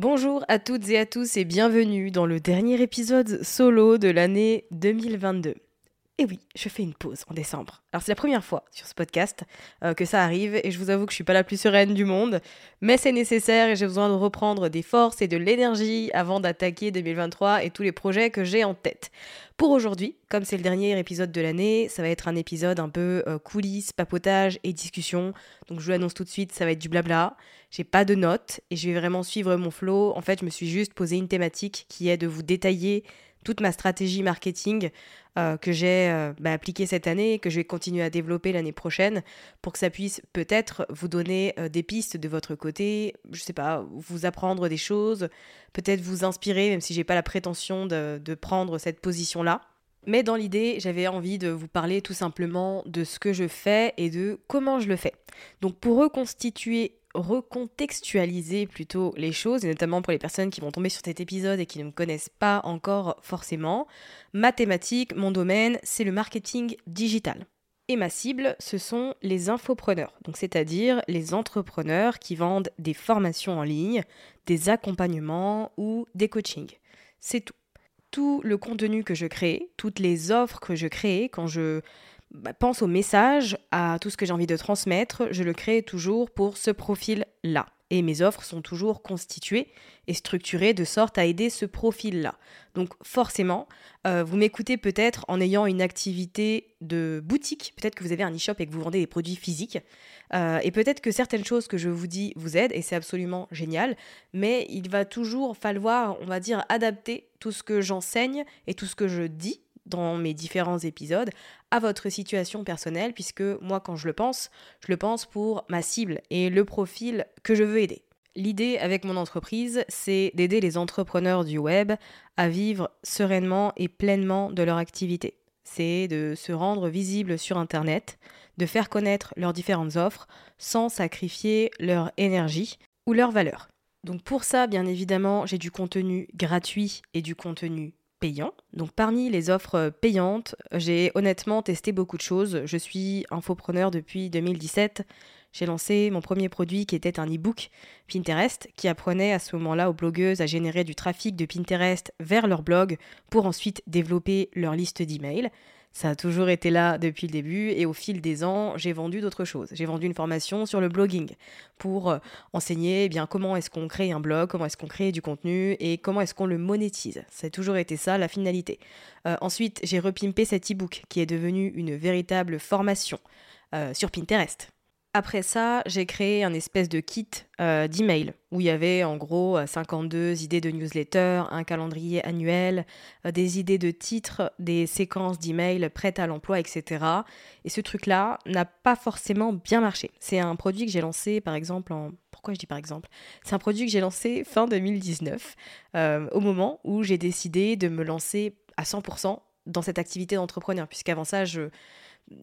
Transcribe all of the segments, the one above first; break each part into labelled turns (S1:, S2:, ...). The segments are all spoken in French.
S1: Bonjour à toutes et à tous et bienvenue dans le dernier épisode solo de l'année 2022. Et oui, je fais une pause en décembre. Alors c'est la première fois sur ce podcast euh, que ça arrive et je vous avoue que je suis pas la plus sereine du monde, mais c'est nécessaire et j'ai besoin de reprendre des forces et de l'énergie avant d'attaquer 2023 et tous les projets que j'ai en tête. Pour aujourd'hui, comme c'est le dernier épisode de l'année, ça va être un épisode un peu euh, coulisses, papotage et discussion. Donc je vous l'annonce tout de suite, ça va être du blabla. J'ai pas de notes et je vais vraiment suivre mon flow. En fait, je me suis juste posé une thématique qui est de vous détailler toute ma stratégie marketing euh, que j'ai euh, bah, appliquée cette année que je vais continuer à développer l'année prochaine pour que ça puisse peut-être vous donner euh, des pistes de votre côté, je sais pas, vous apprendre des choses, peut-être vous inspirer, même si j'ai pas la prétention de prendre cette position-là. Mais dans l'idée, j'avais envie de vous parler tout simplement de ce que je fais et de comment je le fais. Donc pour reconstituer recontextualiser plutôt les choses, et notamment pour les personnes qui vont tomber sur cet épisode et qui ne me connaissent pas encore forcément. Ma thématique, mon domaine, c'est le marketing digital. Et ma cible, ce sont les infopreneurs, donc c'est-à-dire les entrepreneurs qui vendent des formations en ligne, des accompagnements ou des coachings. C'est tout. Tout le contenu que je crée, toutes les offres que je crée quand je bah, pense au message, à tout ce que j'ai envie de transmettre, je le crée toujours pour ce profil-là. Et mes offres sont toujours constituées et structurées de sorte à aider ce profil-là. Donc forcément, euh, vous m'écoutez peut-être en ayant une activité de boutique, peut-être que vous avez un e-shop et que vous vendez des produits physiques, euh, et peut-être que certaines choses que je vous dis vous aident, et c'est absolument génial, mais il va toujours falloir, on va dire, adapter tout ce que j'enseigne et tout ce que je dis dans mes différents épisodes à votre situation personnelle, puisque moi, quand je le pense, je le pense pour ma cible et le profil que je veux aider. L'idée avec mon entreprise, c'est d'aider les entrepreneurs du web à vivre sereinement et pleinement de leur activité. C'est de se rendre visible sur Internet, de faire connaître leurs différentes offres sans sacrifier leur énergie ou leur valeur. Donc pour ça, bien évidemment, j'ai du contenu gratuit et du contenu Donc parmi les offres payantes, j'ai honnêtement testé beaucoup de choses. Je suis infopreneur depuis 2017. J'ai lancé mon premier produit qui était un e-book Pinterest qui apprenait à ce moment-là aux blogueuses à générer du trafic de Pinterest vers leur blog pour ensuite développer leur liste d'emails. Ça a toujours été là depuis le début et au fil des ans, j'ai vendu d'autres choses. J'ai vendu une formation sur le blogging pour euh, enseigner eh bien comment est-ce qu'on crée un blog, comment est-ce qu'on crée du contenu et comment est-ce qu'on le monétise. Ça a toujours été ça la finalité. Euh, ensuite, j'ai repimpé cet e-book qui est devenu une véritable formation euh, sur Pinterest. Après ça, j'ai créé un espèce de kit euh, d'email où il y avait en gros 52 euh, idées de newsletter, un calendrier annuel, euh, des idées de titres, des séquences d'emails prêtes à l'emploi, etc. Et ce truc-là n'a pas forcément bien marché. C'est un produit que j'ai lancé par exemple en... Pourquoi je dis par exemple? C'est un produit que j'ai lancé fin 2019, au moment où j'ai décidé de me lancer à 100% dans cette activité d'entrepreneur, puisqu'avant ça, je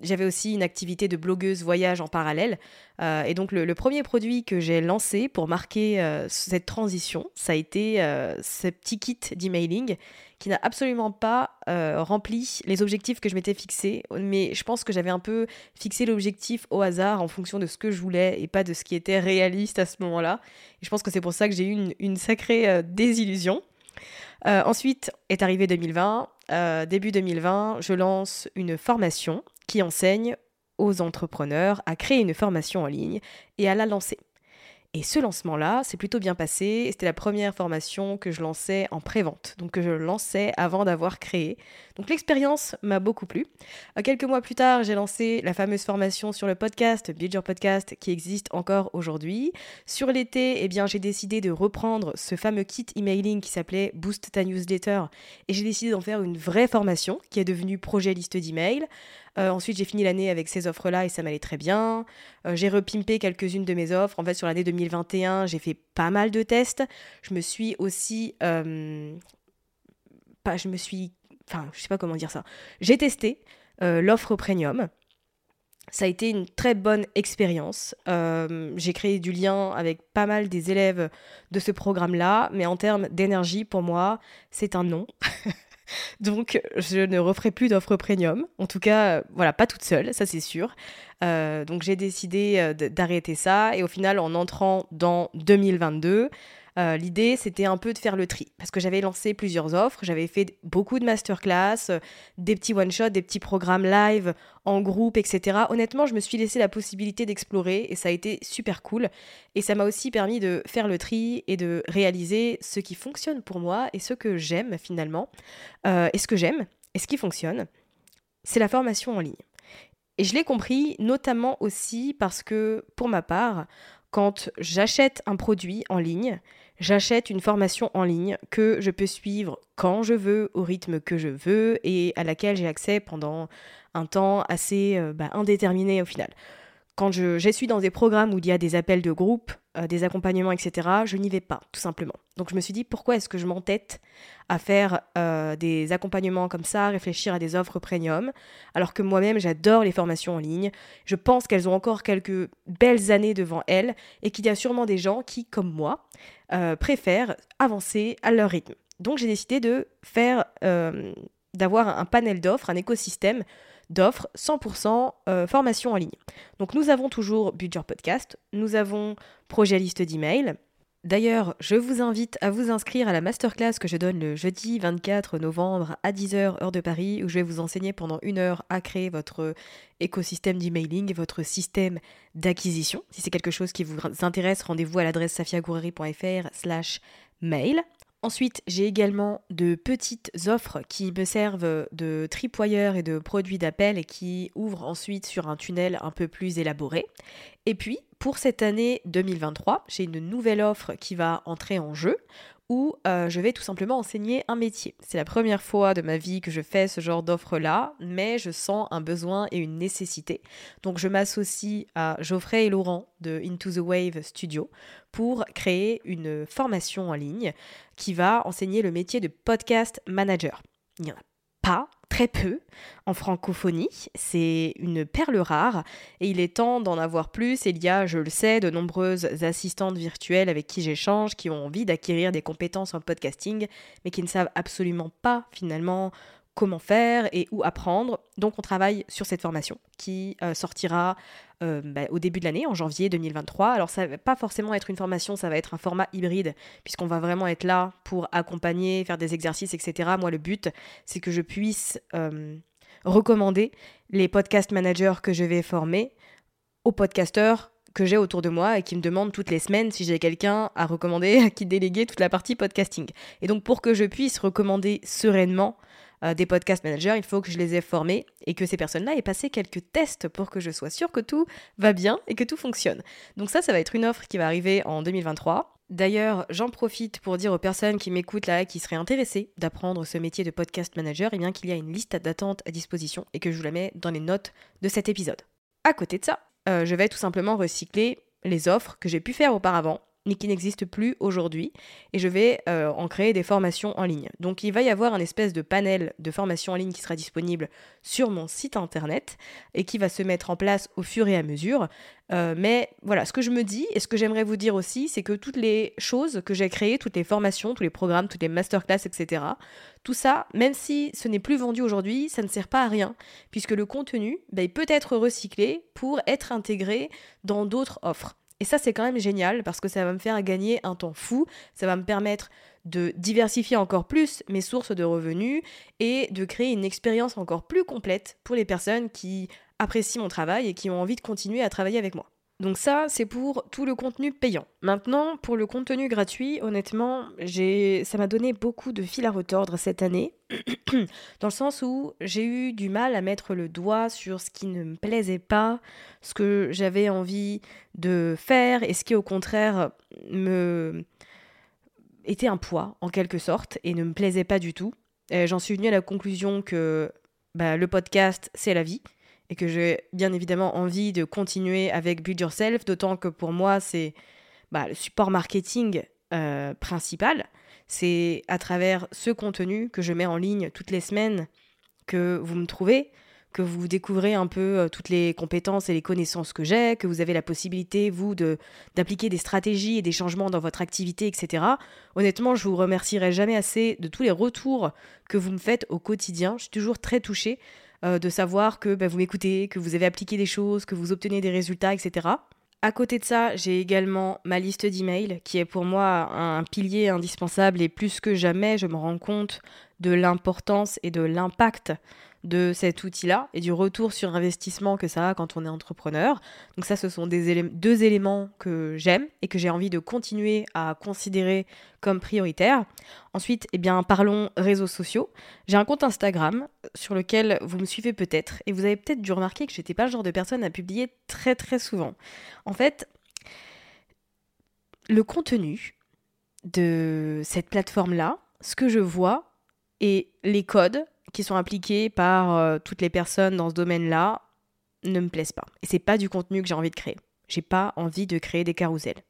S1: j'avais aussi une activité de blogueuse voyage en parallèle. Euh, et donc le, premier produit que j'ai lancé pour marquer euh, cette transition, ça a été euh, ce petit kit d'emailing qui n'a absolument pas rempli les objectifs que je m'étais fixés. Mais je pense que j'avais un peu fixé l'objectif au hasard en fonction de ce que je voulais et pas de ce qui était réaliste à ce moment-là. Et je pense que c'est pour ça que j'ai eu une, une sacrée désillusion. ensuite est arrivé 2020. Début 2020, je lance une formation qui enseigne aux entrepreneurs à créer une formation en ligne et à la lancer. Et ce lancement-là s'est plutôt bien passé. C'était la première formation que je lançais en pré-vente, donc que je lançais avant d'avoir créé. Donc l'expérience m'a beaucoup plu. Euh, quelques mois plus tard, j'ai lancé la fameuse formation sur le podcast, Build Your Podcast, qui existe encore aujourd'hui. Sur l'été, eh bien, j'ai décidé de reprendre ce fameux kit emailing qui s'appelait Boost ta newsletter et j'ai décidé d'en faire une vraie formation qui est devenue projet liste d'email. Euh, ensuite, j'ai fini l'année avec ces offres-là et ça m'allait très bien. Euh, j'ai repimpé quelques-unes de mes offres. En fait, sur l'année 2021, j'ai fait pas mal de tests. Je me suis aussi... Euh, pas, je me suis... Enfin, je sais pas comment dire ça. J'ai testé l'offre premium. Ça a été une très bonne expérience. j'ai créé du lien avec pas mal des élèves de ce programme-là, mais en termes d'énergie, pour moi, c'est un non. Donc, je ne referai plus d'offres premium. En tout cas, euh, voilà, pas toute seule, ça c'est sûr. Euh, donc, j'ai décidé euh, d'arrêter ça. Et au final, en entrant dans 2022, euh, l'idée, c'était un peu de faire le tri, parce que j'avais lancé plusieurs offres, j'avais fait beaucoup de masterclass, euh, des petits one-shots, des petits programmes live en groupe, etc. Honnêtement, je me suis laissé la possibilité d'explorer et ça a été super cool. Et ça m'a aussi permis de faire le tri et de réaliser ce qui fonctionne pour moi et ce que j'aime finalement. Euh, et ce que j'aime et ce qui fonctionne, c'est la formation en ligne. Et je l'ai compris notamment aussi parce que, pour ma part, quand j'achète un produit en ligne, j'achète une formation en ligne que je peux suivre quand je veux, au rythme que je veux et à laquelle j'ai accès pendant un temps assez euh, bah, indéterminé au final. Quand je, suis dans des programmes où il y a des appels de groupe, euh, des accompagnements, etc., je n'y vais pas, tout simplement. Donc je me suis dit, pourquoi est-ce que je m'entête à faire euh, des accompagnements comme ça, réfléchir à des offres premium, alors que moi-même j'adore les formations en ligne. Je pense qu'elles ont encore quelques belles années devant elles et qu'il y a sûrement des gens qui, comme moi, euh, préfèrent avancer à leur rythme. Donc j'ai décidé de faire, d'avoir un panel d'offres, un écosystème d'offres 100% euh, formation en ligne. Donc nous avons toujours Budget Podcast, nous avons projet liste d'email. D'ailleurs, je vous invite à vous inscrire à la masterclass que je donne le jeudi 24 novembre à 10h heure de Paris où je vais vous enseigner pendant une heure à créer votre écosystème d'emailing, votre système d'acquisition. Si c'est quelque chose qui vous intéresse, rendez-vous à l'adresse safiagourari.fr slash mail. Ensuite, j'ai également de petites offres qui me servent de tripoyeur et de produits d'appel et qui ouvrent ensuite sur un tunnel un peu plus élaboré. Et puis, pour cette année 2023, j'ai une nouvelle offre qui va entrer en jeu où euh, je vais tout simplement enseigner un métier. C'est la première fois de ma vie que je fais ce genre d'offre-là, mais je sens un besoin et une nécessité. Donc je m'associe à Geoffrey et Laurent de Into the Wave Studio pour créer une formation en ligne qui va enseigner le métier de podcast manager. Il n'y en a pas très peu en francophonie. C'est une perle rare et il est temps d'en avoir plus. il y a, je le sais, de nombreuses assistantes virtuelles avec qui j'échange qui ont envie d'acquérir des compétences en podcasting mais qui ne savent absolument pas finalement comment faire et où apprendre. Donc on travaille sur cette formation qui euh, sortira euh, bah, au début de l'année, en janvier 2023. Alors ça va pas forcément être une formation, ça va être un format hybride, puisqu'on va vraiment être là pour accompagner, faire des exercices, etc. Moi le but, c'est que je puisse... Euh, recommander les podcast managers que je vais former aux podcasteurs que j'ai autour de moi et qui me demandent toutes les semaines si j'ai quelqu'un à recommander, à qui déléguer toute la partie podcasting. Et donc pour que je puisse recommander sereinement euh, des podcast managers, il faut que je les ai formés et que ces personnes-là aient passé quelques tests pour que je sois sûre que tout va bien et que tout fonctionne. Donc ça, ça va être une offre qui va arriver en 2023. D'ailleurs, j'en profite pour dire aux personnes qui m'écoutent là, qui seraient intéressées d'apprendre ce métier de podcast manager, eh bien qu'il y a une liste d'attente à disposition et que je vous la mets dans les notes de cet épisode. À côté de ça, euh, je vais tout simplement recycler les offres que j'ai pu faire auparavant mais qui n'existe plus aujourd'hui. Et je vais euh, en créer des formations en ligne. Donc il va y avoir un espèce de panel de formations en ligne qui sera disponible sur mon site internet et qui va se mettre en place au fur et à mesure. Euh, mais voilà, ce que je me dis et ce que j'aimerais vous dire aussi, c'est que toutes les choses que j'ai créées, toutes les formations, tous les programmes, toutes les masterclass, etc., tout ça, même si ce n'est plus vendu aujourd'hui, ça ne sert pas à rien, puisque le contenu ben, il peut être recyclé pour être intégré dans d'autres offres. Et ça, c'est quand même génial parce que ça va me faire gagner un temps fou, ça va me permettre de diversifier encore plus mes sources de revenus et de créer une expérience encore plus complète pour les personnes qui apprécient mon travail et qui ont envie de continuer à travailler avec moi. Donc ça, c'est pour tout le contenu payant. Maintenant, pour le contenu gratuit, honnêtement, ça m'a donné beaucoup de fil à retordre cette année, dans le sens où j'ai eu du mal à mettre le doigt sur ce qui ne me plaisait pas, ce que j'avais envie de faire, et ce qui au contraire me était un poids en quelque sorte et ne me plaisait pas du tout. J'en suis venue à la conclusion que bah, le podcast, c'est la vie et que j'ai bien évidemment envie de continuer avec Build Yourself, d'autant que pour moi, c'est bah, le support marketing euh, principal. C'est à travers ce contenu que je mets en ligne toutes les semaines que vous me trouvez, que vous découvrez un peu euh, toutes les compétences et les connaissances que j'ai, que vous avez la possibilité, vous, de, d'appliquer des stratégies et des changements dans votre activité, etc. Honnêtement, je vous remercierai jamais assez de tous les retours que vous me faites au quotidien. Je suis toujours très touchée euh, de savoir que bah, vous m'écoutez, que vous avez appliqué des choses, que vous obtenez des résultats, etc. À côté de ça, j'ai également ma liste d'emails qui est pour moi un pilier indispensable et plus que jamais, je me rends compte de l'importance et de l'impact de cet outil-là et du retour sur investissement que ça a quand on est entrepreneur. Donc ça, ce sont des deux éléments que j'aime et que j'ai envie de continuer à considérer comme prioritaires. Ensuite, eh bien, parlons réseaux sociaux. J'ai un compte Instagram sur lequel vous me suivez peut-être et vous avez peut-être dû remarquer que j'étais pas le genre de personne à publier très très souvent. En fait, le contenu de cette plateforme-là, ce que je vois et les codes qui sont appliqués par euh, toutes les personnes dans ce domaine-là ne me plaisent pas. Et c'est pas du contenu que j'ai envie de créer. J'ai pas envie de créer des carousels.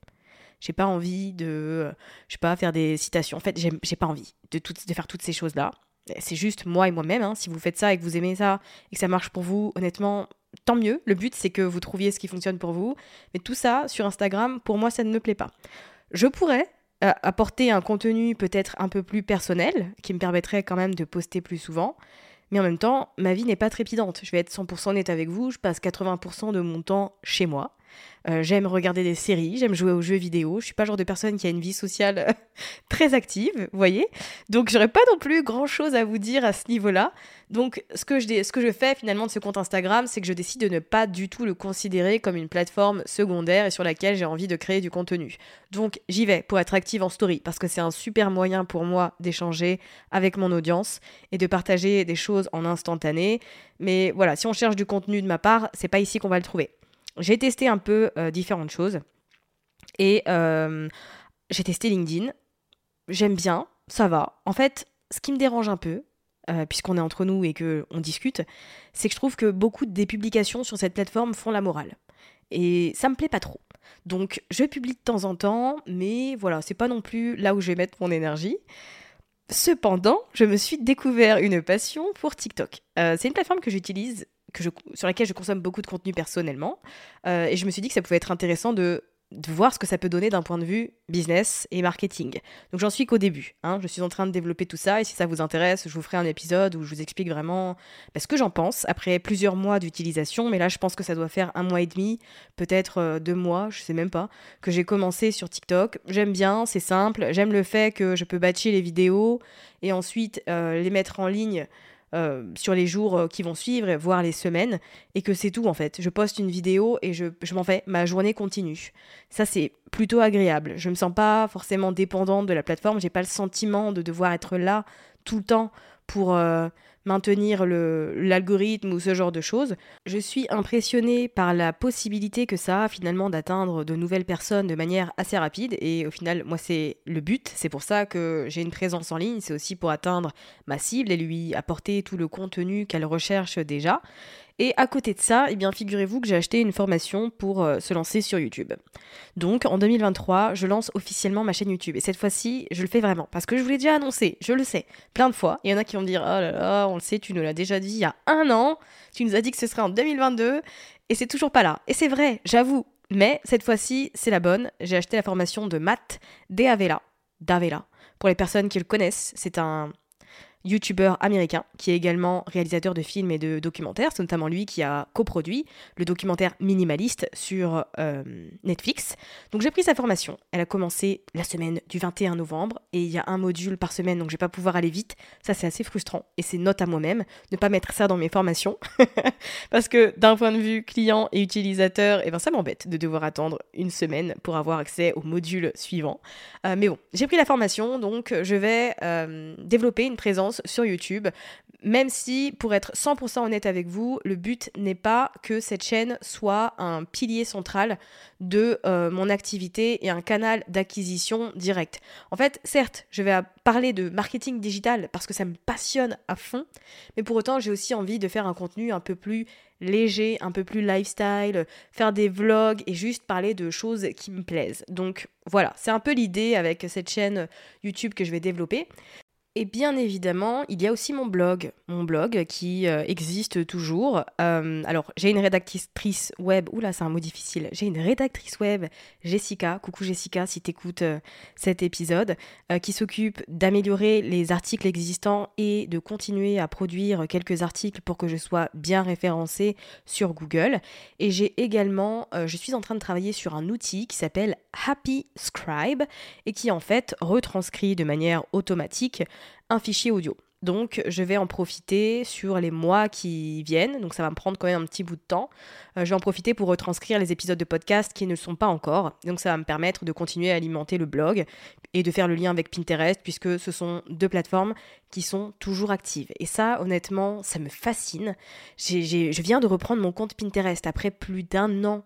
S1: J'ai pas envie de, je sais pas, faire des citations. En fait, j'ai pas envie de, de faire toutes ces choses-là. C'est juste moi et moi-même. Hein. Si vous faites ça et que vous aimez ça et que ça marche pour vous, honnêtement, tant mieux. Le but, c'est que vous trouviez ce qui fonctionne pour vous. Mais tout ça, sur Instagram, pour moi, ça ne me plaît pas. Je pourrais apporter un contenu peut-être un peu plus personnel, qui me permettrait quand même de poster plus souvent. Mais en même temps, ma vie n'est pas trépidante. Je vais être 100% honnête avec vous, je passe 80% de mon temps chez moi. Euh, j'aime regarder des séries, j'aime jouer aux jeux vidéo. Je suis pas le genre de personne qui a une vie sociale très active, vous voyez. Donc j'aurais pas non plus grand chose à vous dire à ce niveau-là. Donc ce que, je, ce que je fais finalement de ce compte Instagram, c'est que je décide de ne pas du tout le considérer comme une plateforme secondaire et sur laquelle j'ai envie de créer du contenu. Donc j'y vais pour être active en story parce que c'est un super moyen pour moi d'échanger avec mon audience et de partager des choses en instantané. Mais voilà, si on cherche du contenu de ma part, c'est pas ici qu'on va le trouver. J'ai testé un peu euh, différentes choses. Et euh, j'ai testé LinkedIn. J'aime bien, ça va. En fait, ce qui me dérange un peu, euh, puisqu'on est entre nous et qu'on discute, c'est que je trouve que beaucoup des publications sur cette plateforme font la morale. Et ça me plaît pas trop. Donc je publie de temps en temps, mais voilà, c'est pas non plus là où je vais mettre mon énergie. Cependant, je me suis découvert une passion pour TikTok. c'est une plateforme que j'utilise sur laquelle je consomme beaucoup de contenu personnellement. Euh, et je me suis dit que ça pouvait être intéressant de, voir ce que ça peut donner d'un point de vue business et marketing. Donc j'en suis qu'au début. Hein. Je suis en train de développer tout ça. Et si ça vous intéresse, je vous ferai un épisode où je vous explique vraiment bah, ce que j'en pense après plusieurs mois d'utilisation. Mais là, je pense que ça doit faire un mois et demi, peut-être euh, deux mois, je sais même pas, que j'ai commencé sur TikTok. J'aime bien, c'est simple. J'aime le fait que je peux batcher les vidéos et ensuite euh, les mettre en ligne euh, sur les jours euh, qui vont suivre, voire les semaines, et que c'est tout en fait. Je poste une vidéo et je, je m'en vais, ma journée continue. Ça c'est plutôt agréable. Je me sens pas forcément dépendante de la plateforme, j'ai pas le sentiment de devoir être là tout le temps pour euh, maintenir l'algorithme ou ce genre de choses. Je suis impressionnée par la possibilité que ça a finalement d'atteindre de nouvelles personnes de manière assez rapide et au final moi c'est le but, c'est pour ça que j'ai une présence en ligne, c'est aussi pour atteindre ma cible et lui apporter tout le contenu qu'elle recherche déjà. Et à côté de ça, eh bien, figurez-vous que j'ai acheté une formation pour euh, se lancer sur YouTube. Donc, en 2023, je lance officiellement ma chaîne YouTube. Et cette fois-ci, je le fais vraiment. Parce que je vous l'ai déjà annoncé, je le sais, plein de fois. Il y en a qui vont me dire Oh là là, on le sait, tu nous l'as déjà dit il y a un an. Tu nous as dit que ce serait en 2022. Et c'est toujours pas là. Et c'est vrai, j'avoue. Mais cette fois-ci, c'est la bonne. J'ai acheté la formation de Matt Deavela. Davela. Pour les personnes qui le connaissent, c'est un youtubeur américain qui est également réalisateur de films et de documentaires. C'est notamment lui qui a coproduit le documentaire Minimaliste sur euh, Netflix. Donc j'ai pris sa formation. Elle a commencé la semaine du 21 novembre et il y a un module par semaine donc je vais pas pouvoir aller vite. Ça c'est assez frustrant et c'est note à moi-même ne pas mettre ça dans mes formations parce que d'un point de vue client et utilisateur, eh ben ça m'embête de devoir attendre une semaine pour avoir accès au module suivant. Euh, mais bon, j'ai pris la formation donc je vais euh, développer une présence sur YouTube, même si, pour être 100% honnête avec vous, le but n'est pas que cette chaîne soit un pilier central de euh, mon activité et un canal d'acquisition direct. En fait, certes, je vais parler de marketing digital parce que ça me passionne à fond, mais pour autant, j'ai aussi envie de faire un contenu un peu plus léger, un peu plus lifestyle, faire des vlogs et juste parler de choses qui me plaisent. Donc voilà, c'est un peu l'idée avec cette chaîne YouTube que je vais développer. Et bien évidemment, il y a aussi mon blog, mon blog qui euh, existe toujours. Euh, alors, j'ai une rédactrice web, oula, c'est un mot difficile. J'ai une rédactrice web, Jessica, coucou Jessica, si t'écoutes euh, cet épisode, qui s'occupe d'améliorer les articles existants et de continuer à produire quelques articles pour que je sois bien référencée sur Google. Et j'ai également, je suis en train de travailler sur un outil qui s'appelle Happy Scribe et qui en fait retranscrit de manière automatique un fichier audio. Donc je vais en profiter sur les mois qui viennent, donc ça va me prendre quand même un petit bout de temps. Euh, je vais en profiter pour retranscrire les épisodes de podcast qui ne sont pas encore, donc ça va me permettre de continuer à alimenter le blog et de faire le lien avec Pinterest puisque ce sont deux plateformes qui sont toujours actives. Et ça honnêtement, ça me fascine. je viens de reprendre mon compte Pinterest après plus d'un an,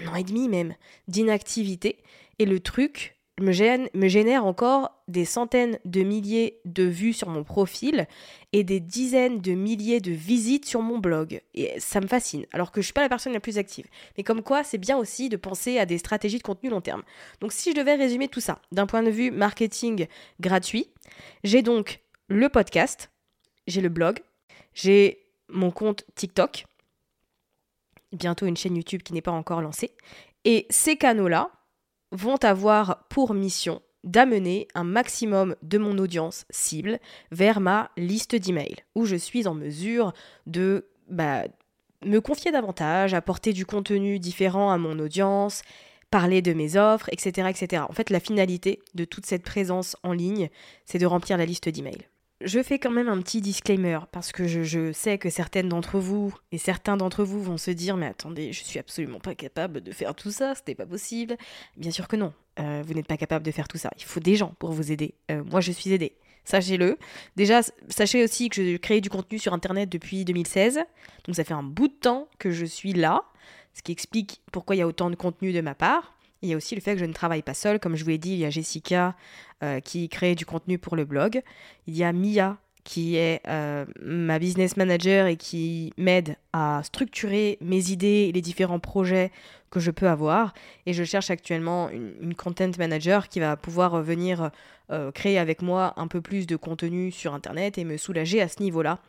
S1: un an et demi même, d'inactivité. Et le truc, me, gêne, me génère encore des centaines de milliers de vues sur mon profil et des dizaines de milliers de visites sur mon blog. Et ça me fascine, alors que je suis pas la personne la plus active. Mais comme quoi, c'est bien aussi de penser à des stratégies de contenu long terme. Donc si je devais résumer tout ça d'un point de vue marketing gratuit, j'ai donc le podcast, j'ai le blog, j'ai mon compte TikTok, bientôt une chaîne YouTube qui n'est pas encore lancée. Et ces canaux-là, vont avoir pour mission d'amener un maximum de mon audience cible vers ma liste d'emails, où je suis en mesure de bah, me confier davantage, apporter du contenu différent à mon audience, parler de mes offres, etc. etc. En fait, la finalité de toute cette présence en ligne, c'est de remplir la liste d'emails. Je fais quand même un petit disclaimer parce que je, sais que certaines d'entre vous et certains d'entre vous vont se dire mais attendez, je suis absolument pas capable de faire tout ça, c'était pas possible. Bien sûr que non, euh, vous n'êtes pas capable de faire tout ça. Il faut des gens pour vous aider. Euh, moi, je suis aidée. Sachez-le. Déjà, sachez aussi que je crée du contenu sur Internet depuis 2016. Donc ça fait un bout de temps que je suis là, ce qui explique pourquoi il y a autant de contenu de ma part. Il y a aussi le fait que je ne travaille pas seule. Comme je vous l'ai dit, il y a Jessica euh, qui crée du contenu pour le blog. Il y a Mia qui est euh, ma business manager et qui m'aide à structurer mes idées et les différents projets que je peux avoir. Et je cherche actuellement une, content manager qui va pouvoir venir euh, créer avec moi un peu plus de contenu sur Internet et me soulager à ce niveau-là.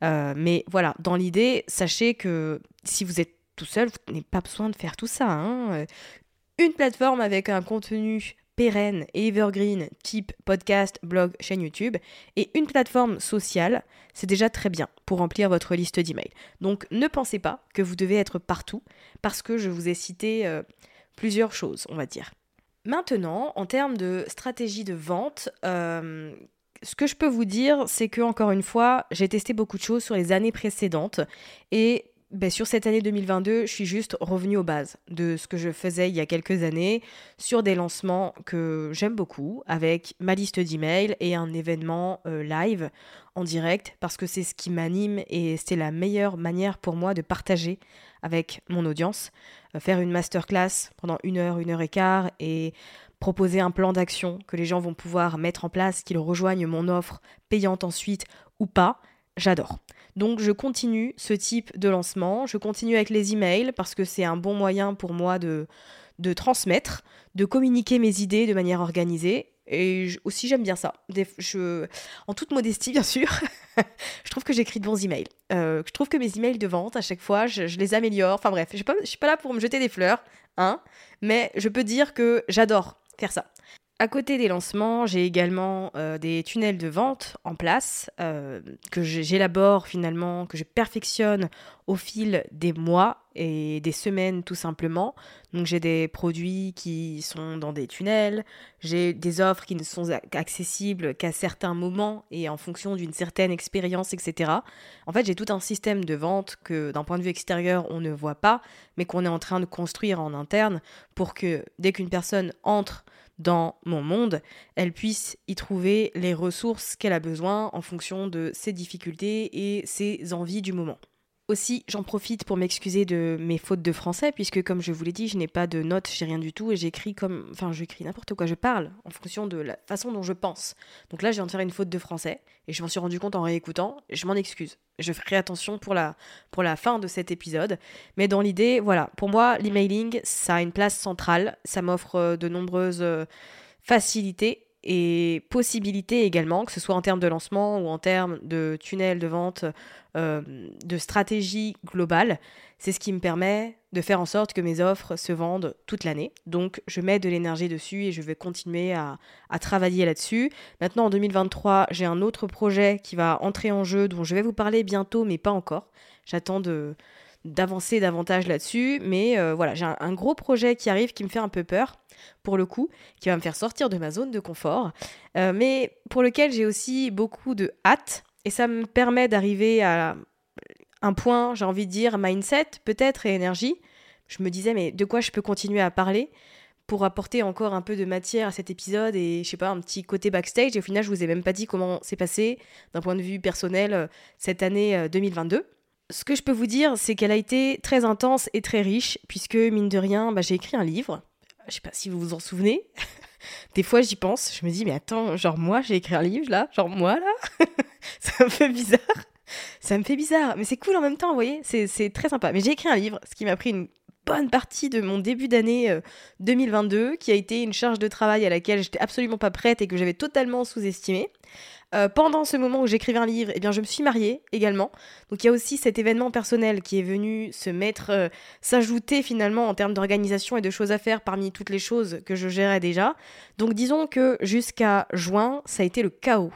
S1: mais voilà, dans l'idée, sachez que si vous êtes tout seul, vous n'avez pas besoin de faire tout ça. Hein une plateforme avec un contenu pérenne et evergreen type podcast, blog, chaîne YouTube et une plateforme sociale, c'est déjà très bien pour remplir votre liste d'emails. Donc ne pensez pas que vous devez être partout parce que je vous ai cité euh, plusieurs choses, on va dire. Maintenant, en termes de stratégie de vente, euh, Ce que je peux vous dire, c'est que encore une fois, j'ai testé beaucoup de choses sur les années précédentes et ben, sur cette année 2022, je suis juste revenue aux bases de ce que je faisais il y a quelques années sur des lancements que j'aime beaucoup avec ma liste d'emails et un événement euh, live en direct parce que c'est ce qui m'anime et c'est la meilleure manière pour moi de partager avec mon audience. Euh, faire une masterclass pendant une heure, une heure et quart et proposer un plan d'action que les gens vont pouvoir mettre en place, qu'ils rejoignent mon offre payante ensuite ou pas, j'adore. Donc je continue ce type de lancement, je continue avec les emails parce que c'est un bon moyen pour moi de, de transmettre, de communiquer mes idées de manière organisée. Et aussi j'aime bien ça. je, en toute modestie bien sûr, je trouve que j'écris de bons emails. Euh, je trouve que mes emails de vente à chaque fois, je, les améliore. Enfin bref, je ne suis pas là pour me jeter des fleurs, hein, mais je peux dire que j'adore faire ça. À côté des lancements, j'ai également euh, des tunnels de vente en place euh, que j'élabore finalement, que je perfectionne au fil des mois et des semaines tout simplement. Donc j'ai des produits qui sont dans des tunnels, j'ai des offres qui ne sont accessibles qu'à certains moments et en fonction d'une certaine expérience, etc. En fait, j'ai tout un système de vente que d'un point de vue extérieur, on ne voit pas, mais qu'on est en train de construire en interne pour que dès qu'une personne entre dans mon monde, elle puisse y trouver les ressources qu'elle a besoin en fonction de ses difficultés et ses envies du moment. Aussi, j'en profite pour m'excuser de mes fautes de français, puisque comme je vous l'ai dit, je n'ai pas de notes, j'ai rien du tout, et j'écris comme. Enfin, j'écris n'importe quoi, je parle en fonction de la façon dont je pense. Donc là, je viens de faire une faute de français, et je m'en suis rendu compte en réécoutant, et je m'en excuse. Je ferai attention pour la, pour la fin de cet épisode. Mais dans l'idée, voilà, pour moi, l'emailing, ça a une place centrale, ça m'offre de nombreuses euh, facilités et possibilités également, que ce soit en termes de lancement ou en termes de tunnel de vente, euh, de stratégie globale. C'est ce qui me permet de faire en sorte que mes offres se vendent toute l'année. Donc je mets de l'énergie dessus et je vais continuer à, à travailler là-dessus. Maintenant en 2023, j'ai un autre projet qui va entrer en jeu dont je vais vous parler bientôt, mais pas encore. J'attends de d'avancer davantage là-dessus. Mais euh, voilà, j'ai un, gros projet qui arrive qui me fait un peu peur, pour le coup, qui va me faire sortir de ma zone de confort, euh, mais pour lequel j'ai aussi beaucoup de hâte. Et ça me permet d'arriver à un point, j'ai envie de dire, mindset peut-être et énergie. Je me disais, mais de quoi je peux continuer à parler pour apporter encore un peu de matière à cet épisode et je sais pas un petit côté backstage et au final je vous ai même pas dit comment c'est passé d'un point de vue personnel euh, cette année 2022 ce que je peux vous dire, c'est qu'elle a été très intense et très riche, puisque, mine de rien, bah, j'ai écrit un livre. Je sais pas si vous vous en souvenez. Des fois, j'y pense. Je me dis, mais attends, genre moi, j'ai écrit un livre, là? Genre moi, là? Ça me fait bizarre. Ça me fait bizarre. Mais c'est cool en même temps, vous voyez? C'est très sympa. Mais j'ai écrit un livre, ce qui m'a pris une bonne partie de mon début d'année 2022, euh, qui a été une charge de travail à laquelle j'étais absolument pas prête et que j'avais totalement sous-estimée. Euh, pendant ce moment où j'écrivais un livre, eh bien, je me suis mariée également. Donc il y a aussi cet événement personnel qui est venu se mettre, euh, s'ajouter finalement en termes d'organisation et de choses à faire parmi toutes les choses que je gérais déjà. Donc disons que jusqu'à juin, ça a été le chaos.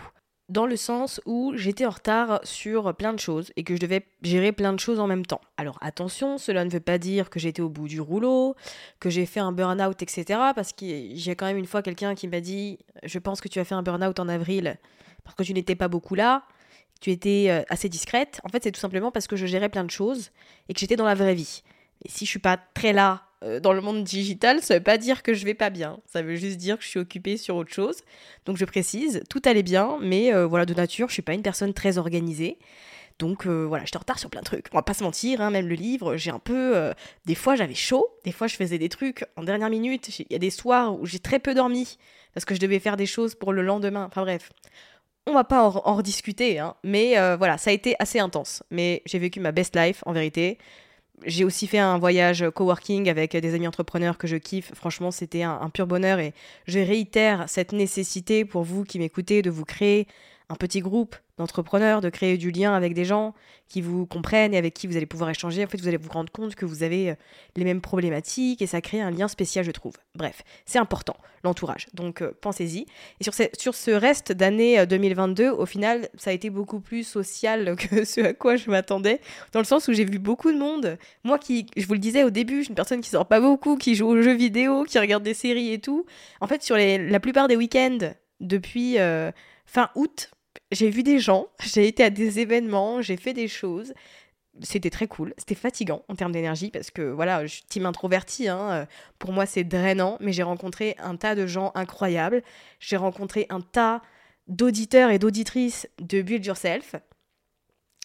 S1: Dans le sens où j'étais en retard sur plein de choses et que je devais gérer plein de choses en même temps. Alors attention, cela ne veut pas dire que j'étais au bout du rouleau, que j'ai fait un burn-out, etc. Parce y a quand même une fois quelqu'un qui m'a dit Je pense que tu as fait un burn-out en avril parce que tu n'étais pas beaucoup là, tu étais euh, assez discrète. En fait, c'est tout simplement parce que je gérais plein de choses et que j'étais dans la vraie vie. Et si je suis pas très là euh, dans le monde digital, ça veut pas dire que je vais pas bien. Ça veut juste dire que je suis occupée sur autre chose. Donc je précise, tout allait bien, mais euh, voilà, de nature, je suis pas une personne très organisée. Donc voilà, j'étais en retard sur plein de trucs. On va pas se mentir, hein, même le livre, j'ai un peu. des fois j'avais chaud, des fois je faisais des trucs en dernière minute. Il y a des soirs où j'ai très peu dormi parce que je devais faire des choses pour le lendemain. Enfin bref, on va pas en, rediscuter, hein, mais euh, voilà, ça a été assez intense. Mais j'ai vécu ma best life, en vérité. J'ai aussi fait un voyage coworking avec des amis entrepreneurs que je kiffe. Franchement, c'était un, pur bonheur et je réitère cette nécessité pour vous qui m'écoutez de vous créer un petit groupe d'entrepreneurs, de créer du lien avec des gens qui vous comprennent et avec qui vous allez pouvoir échanger. En fait, vous allez vous rendre compte que vous avez euh, les mêmes problématiques et ça crée un lien spécial, je trouve. Bref, c'est important, l'entourage. Donc, euh, pensez-y. Et sur ce, sur ce reste d'année 2022, euh, au final, ça a été beaucoup plus social que ce à quoi je m'attendais, dans le sens où j'ai vu beaucoup de monde. Moi qui, je vous le disais au début, je suis une personne qui sort pas beaucoup, qui joue aux jeux vidéo, qui regarde des séries et tout. En fait, sur les, la plupart des week-ends, depuis fin août, j'ai vu des gens, j'ai été à des événements, j'ai fait des choses. C'était très cool, c'était fatigant en termes d'énergie parce que voilà, je suis team introvertie, hein, euh, pour moi c'est drainant, mais j'ai rencontré un tas de gens incroyables, j'ai rencontré un tas d'auditeurs et d'auditrices de Build Yourself,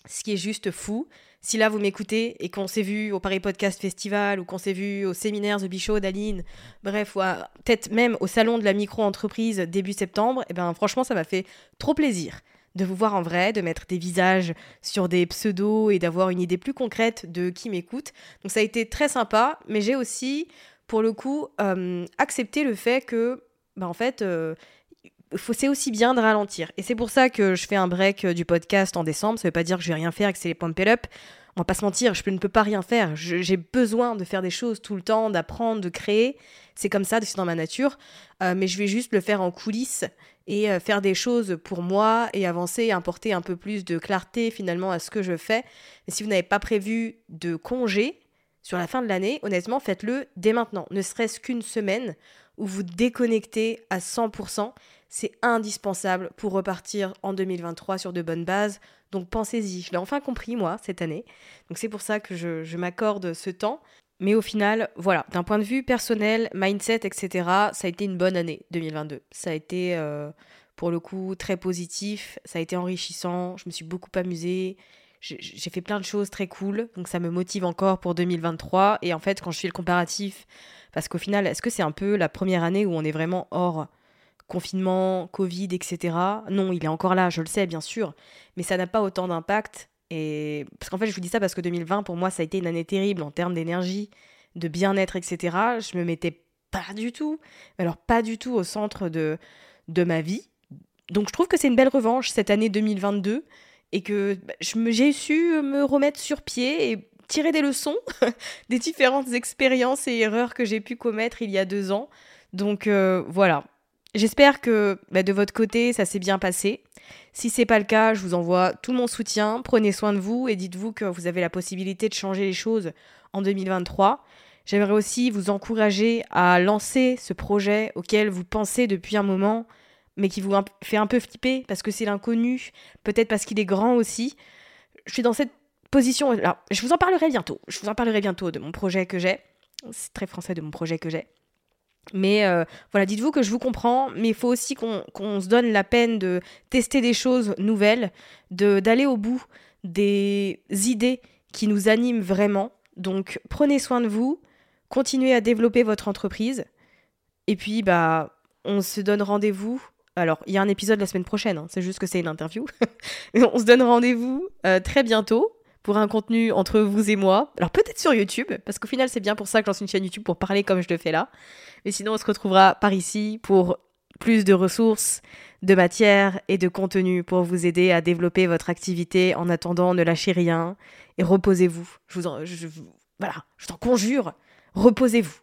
S1: ce qui est juste fou. Si là vous m'écoutez et qu'on s'est vu au Paris Podcast Festival ou qu'on s'est vu au séminaire The Bichot d'Aline, bref, ou peut-être même au salon de la micro-entreprise début septembre, et eh ben franchement ça m'a fait trop plaisir de vous voir en vrai, de mettre des visages sur des pseudos et d'avoir une idée plus concrète de qui m'écoute. Donc ça a été très sympa, mais j'ai aussi, pour le coup, euh, accepté le fait que, bah, en fait, euh, c'est aussi bien de ralentir. Et c'est pour ça que je fais un break euh, du podcast en décembre. Ça veut pas dire que je vais rien faire et que c'est les pump it up. On va pas se mentir, je ne peux pas rien faire. J'ai besoin de faire des choses tout le temps, d'apprendre, de créer. C'est comme ça, c'est dans ma nature. Euh, mais je vais juste le faire en coulisses et euh, faire des choses pour moi et avancer apporter un peu plus de clarté finalement à ce que je fais. Et si vous n'avez pas prévu de congé sur la fin de l'année, honnêtement, faites-le dès maintenant. Ne serait-ce qu'une semaine où vous déconnectez à 100% c'est indispensable pour repartir en 2023 sur de bonnes bases. Donc pensez-y, je l'ai enfin compris moi cette année. Donc c'est pour ça que je, m'accorde ce temps. Mais au final, voilà, d'un point de vue personnel, mindset, etc., ça a été une bonne année 2022. Ça a été, euh, pour le coup, très positif, ça a été enrichissant, je me suis beaucoup amusée, j'ai fait plein de choses très cool, donc ça me motive encore pour 2023. Et en fait, quand je fais le comparatif, parce qu'au final, est-ce que c'est un peu la première année où on est vraiment hors confinement, Covid, etc. Non, il est encore là, je le sais, bien sûr, mais ça n'a pas autant d'impact. Et parce qu'en fait, je vous dis ça parce que 2020, pour moi, ça a été une année terrible en termes d'énergie, de bien-être, etc. Je me mettais pas du tout, alors pas du tout au centre de, de ma vie. Donc je trouve que c'est une belle revanche cette année 2022 et que bah, j'ai su me remettre sur pied et tirer des leçons des différentes expériences et erreurs que j'ai pu commettre il y a deux ans. Donc euh, voilà, J'espère que bah, de votre côté, ça s'est bien passé. Si c'est pas le cas, je vous envoie tout mon soutien. Prenez soin de vous et dites-vous que vous avez la possibilité de changer les choses en 2023. J'aimerais aussi vous encourager à lancer ce projet auquel vous pensez depuis un moment, mais qui vous fait un peu flipper parce que c'est l'inconnu, peut-être parce qu'il est grand aussi. Je suis dans cette position. là. je vous en parlerai bientôt. Je vous en parlerai bientôt de mon projet que j'ai. C'est très français de mon projet que j'ai. Mais euh, voilà, dites-vous que je vous comprends, mais il faut aussi qu'on se donne la peine de tester des choses nouvelles, d'aller au bout des idées qui nous animent vraiment. Donc prenez soin de vous, continuez à développer votre entreprise, et puis bah on se donne rendez-vous. Alors, il y a un épisode la semaine prochaine, hein, c'est juste que c'est une interview. on se donne rendez-vous euh, très bientôt pour un contenu entre vous et moi. Alors peut-être sur YouTube, parce qu'au final c'est bien pour ça que j'en suis une chaîne YouTube pour parler comme je le fais là. Mais sinon on se retrouvera par ici pour plus de ressources, de matière et de contenu pour vous aider à développer votre activité. En attendant, ne lâchez rien et reposez-vous. Je vous en, je, voilà, je t'en conjure, reposez-vous.